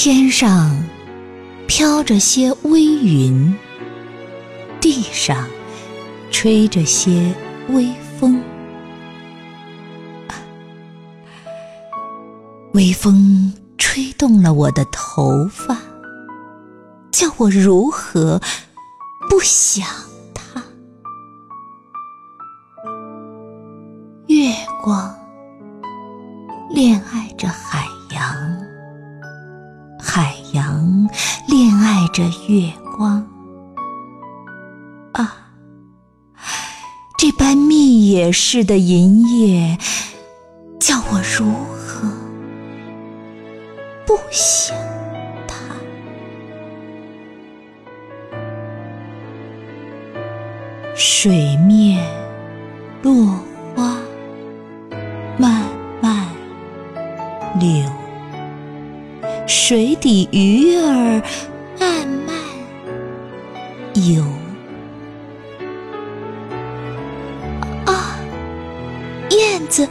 天上飘着些微云，地上吹着些微风。微风吹动了我的头发，叫我如何不想他？月光恋爱着着月光。啊，这般密野似的银叶，叫我如何不想他？水面落花慢慢流，水底鱼儿有。啊，燕子，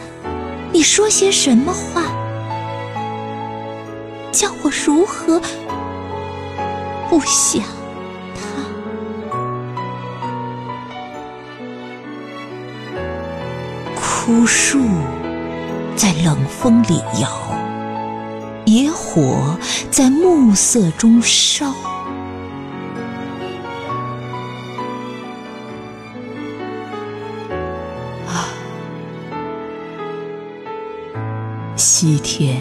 你说些什么话？叫我如何不想他？枯树在冷风里摇，野火在暮色中烧。西天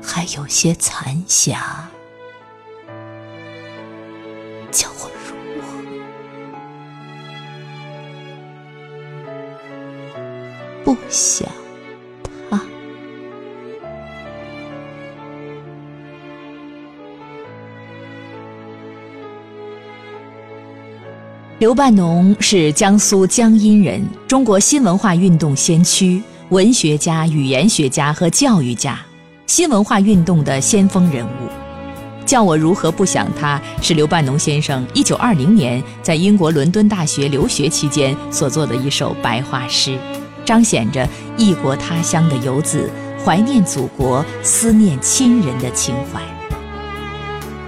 还有些残霞，叫我如何不想他？刘半农是江苏江阴人，中国新文化运动先驱、文学家、语言学家和教育家，新文化运动的先锋人物。叫我如何不想他，是刘半农先生1920年在英国伦敦大学留学期间所作的一首白话诗，彰显着异国他乡的游子怀念祖国、思念亲人的情怀。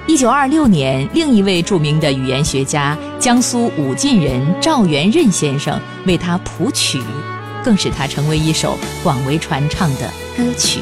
一九二六年，另一位著名的语言学家江苏武进人赵元任先生为他谱曲，更使它成为一首广为传唱的歌曲。